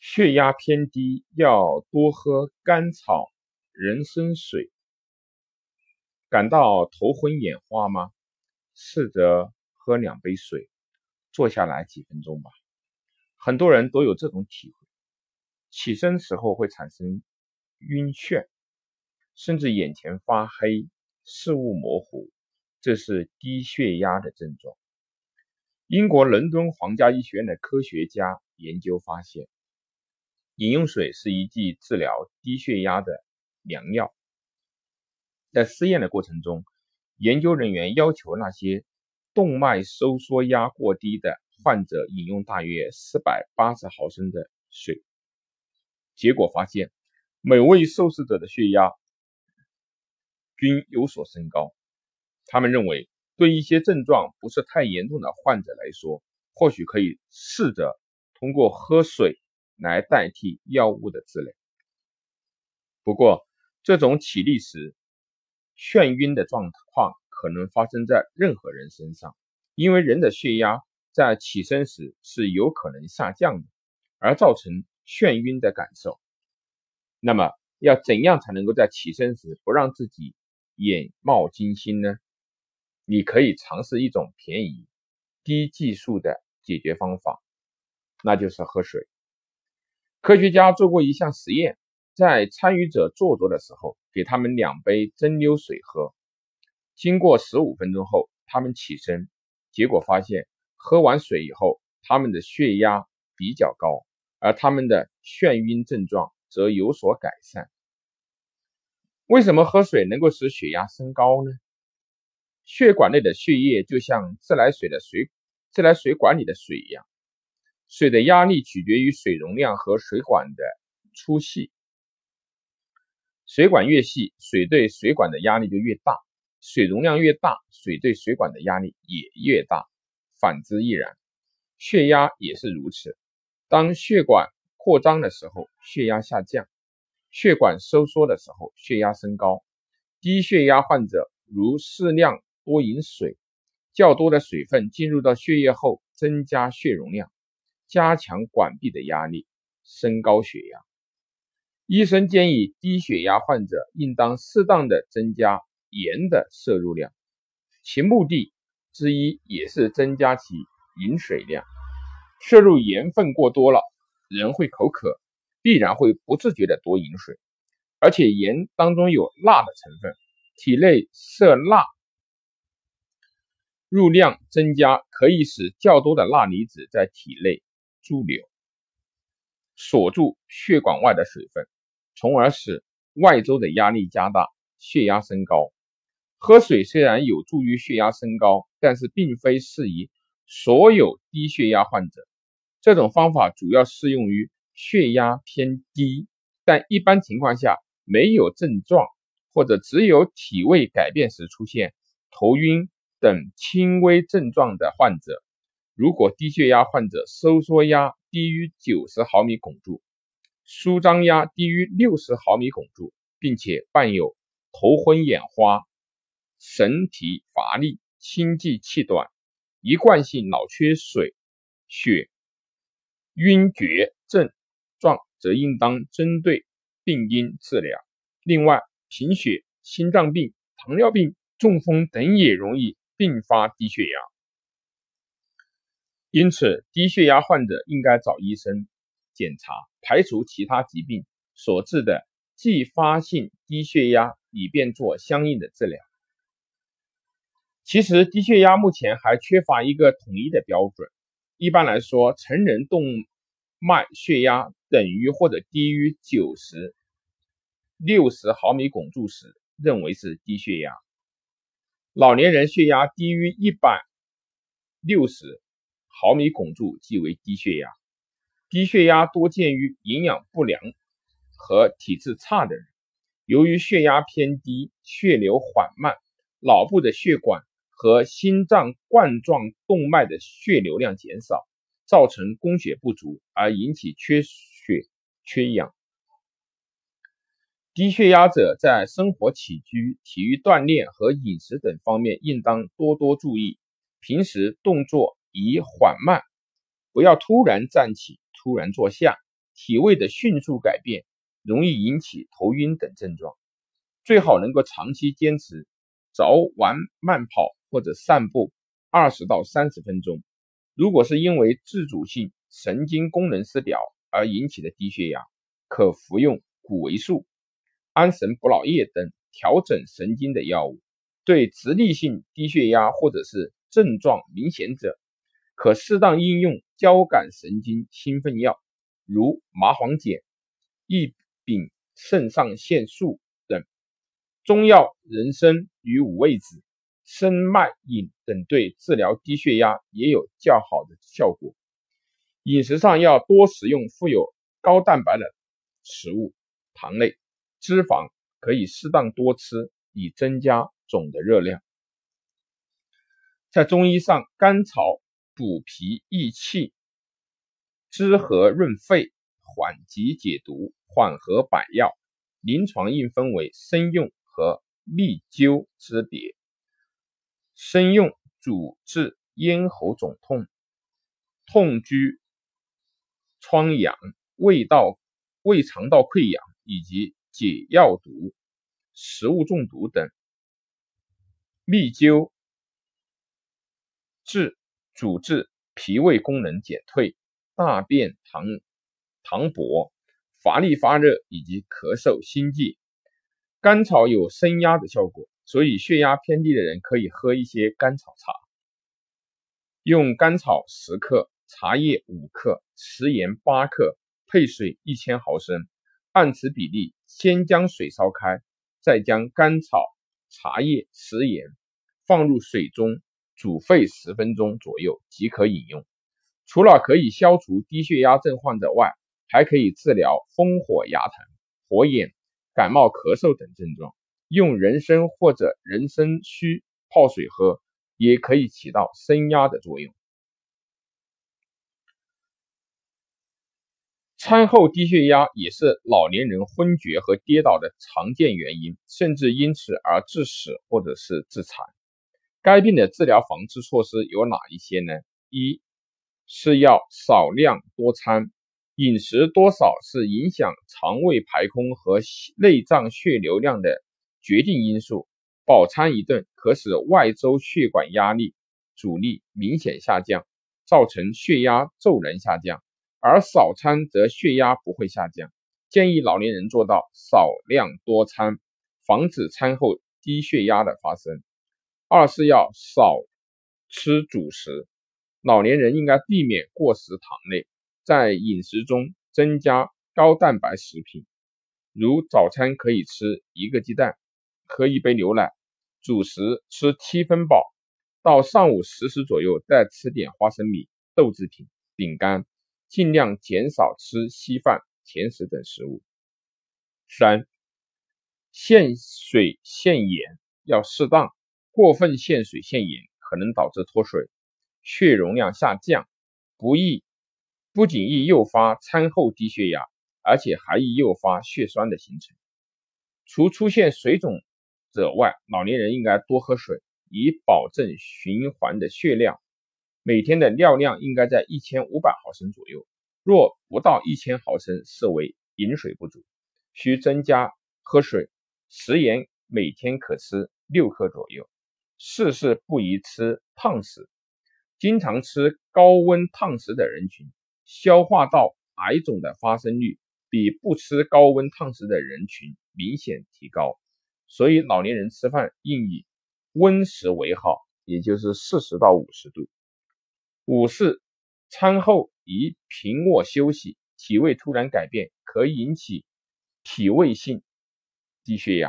血压偏低要多喝甘草人参水。感到头昏眼花吗？试着喝两杯水，坐下来几分钟吧。很多人都有这种体会：起身时候会产生晕眩，甚至眼前发黑、视物模糊，这是低血压的症状。英国伦敦皇家医学院的科学家研究发现，饮用水是一剂治疗低血压的良药。在试验的过程中，研究人员要求那些动脉收缩压过低的患者饮用大约四百八十毫升的水。结果发现，每位受试者的血压均有所升高。他们认为，对一些症状不是太严重的患者来说，或许可以试着通过喝水来代替药物的治疗。不过，这种起立时，眩晕的状况可能发生在任何人身上，因为人的血压在起身时是有可能下降的，而造成眩晕的感受。那么，要怎样才能够在起身时不让自己眼冒金星呢？你可以尝试一种便宜、低技术的解决方法，那就是喝水。科学家做过一项实验。在参与者坐着的时候，给他们两杯蒸馏水喝。经过十五分钟后，他们起身，结果发现喝完水以后，他们的血压比较高，而他们的眩晕症状则有所改善。为什么喝水能够使血压升高呢？血管内的血液就像自来水的水自来水管里的水一样，水的压力取决于水容量和水管的粗细。水管越细，水对水管的压力就越大；水容量越大，水对水管的压力也越大。反之亦然，血压也是如此。当血管扩张的时候，血压下降；血管收缩的时候，血压升高。低血压患者如适量多饮水，较多的水分进入到血液后，增加血容量，加强管壁的压力，升高血压。医生建议低血压患者应当适当的增加盐的摄入量，其目的之一也是增加其饮水量。摄入盐分过多了，人会口渴，必然会不自觉的多饮水。而且盐当中有钠的成分，体内摄钠入量增加，可以使较多的钠离子在体内驻留，锁住血管外的水分。从而使外周的压力加大，血压升高。喝水虽然有助于血压升高，但是并非适宜所有低血压患者。这种方法主要适用于血压偏低，但一般情况下没有症状或者只有体位改变时出现头晕等轻微症状的患者。如果低血压患者收缩压低于九十毫米汞柱，舒张压低于六十毫米汞柱，并且伴有头昏眼花、神疲乏力、心悸气短、一贯性脑缺水血晕厥症状，则应当针对病因治疗。另外，贫血、心脏病、糖尿病、中风等也容易并发低血压，因此低血压患者应该找医生检查。排除其他疾病所致的继发性低血压，以便做相应的治疗。其实，低血压目前还缺乏一个统一的标准。一般来说，成人动脉血压等于或者低于九十六十毫米汞柱时，认为是低血压；老年人血压低于一百六十毫米汞柱即为低血压。低血压多见于营养不良和体质差的人。由于血压偏低，血流缓慢，脑部的血管和心脏冠状动脉的血流量减少，造成供血不足，而引起缺血缺氧。低血压者在生活起居、体育锻炼和饮食等方面应当多多注意。平时动作宜缓慢，不要突然站起。突然坐下，体位的迅速改变容易引起头晕等症状。最好能够长期坚持早晚慢跑或者散步二十到三十分钟。如果是因为自主性神经功能失调而引起的低血压，可服用谷维素、安神补脑液等调整神经的药物。对直立性低血压或者是症状明显者，可适当应用交感神经兴奋药，如麻黄碱、异丙肾上腺素等。中药人参与五味子、生脉饮等对治疗低血压也有较好的效果。饮食上要多食用富有高蛋白的食物，糖类、脂肪可以适当多吃，以增加总的热量。在中医上，甘草补脾益气、滋和润肺、缓急解毒、缓和百药。临床应分为生用和秘灸之别。生用主治咽喉肿痛、痛居、疮疡、胃道、胃肠道溃疡以及解药毒、食物中毒等。秘灸治主治脾胃功能减退、大便溏溏薄、乏力发热以及咳嗽心悸。甘草有升压的效果。所以，血压偏低的人可以喝一些甘草茶。用甘草十克、茶叶五克、食盐八克，配水一千毫升，按此比例，先将水烧开，再将甘草、茶叶、食盐放入水中煮沸十分钟左右即可饮用。除了可以消除低血压症患者外，还可以治疗风火牙疼、火眼、感冒、咳嗽等症状。用人参或者人参须泡水喝，也可以起到升压的作用。餐后低血压也是老年人昏厥和跌倒的常见原因，甚至因此而致死或者是致残。该病的治疗防治措施有哪一些呢？一是要少量多餐，饮食多少是影响肠胃排空和内脏血流量的。决定因素，饱餐一顿可使外周血管压力阻力明显下降，造成血压骤然下降；而少餐则血压不会下降。建议老年人做到少量多餐，防止餐后低血压的发生。二是要少吃主食，老年人应该避免过食糖类，在饮食中增加高蛋白食品，如早餐可以吃一个鸡蛋。喝一杯牛奶，主食吃七分饱，到上午十时左右再吃点花生米、豆制品、饼干，尽量减少吃稀饭、甜食等食物。三、限水限盐要适当，过分限水限盐可能导致脱水、血容量下降，不易不仅易诱发餐后低血压，而且还易诱发血栓的形成。除出现水肿。者外，老年人应该多喝水，以保证循环的血量。每天的尿量应该在一千五百毫升左右，若不到一千毫升，视为饮水不足，需增加喝水。食盐每天可吃六克左右。事事不宜吃烫食，经常吃高温烫食的人群，消化道癌肿的发生率比不吃高温烫食的人群明显提高。所以老年人吃饭应以温食为好，也就是四十到五十度。五是餐后宜平卧休息，体位突然改变可引起体位性低血压。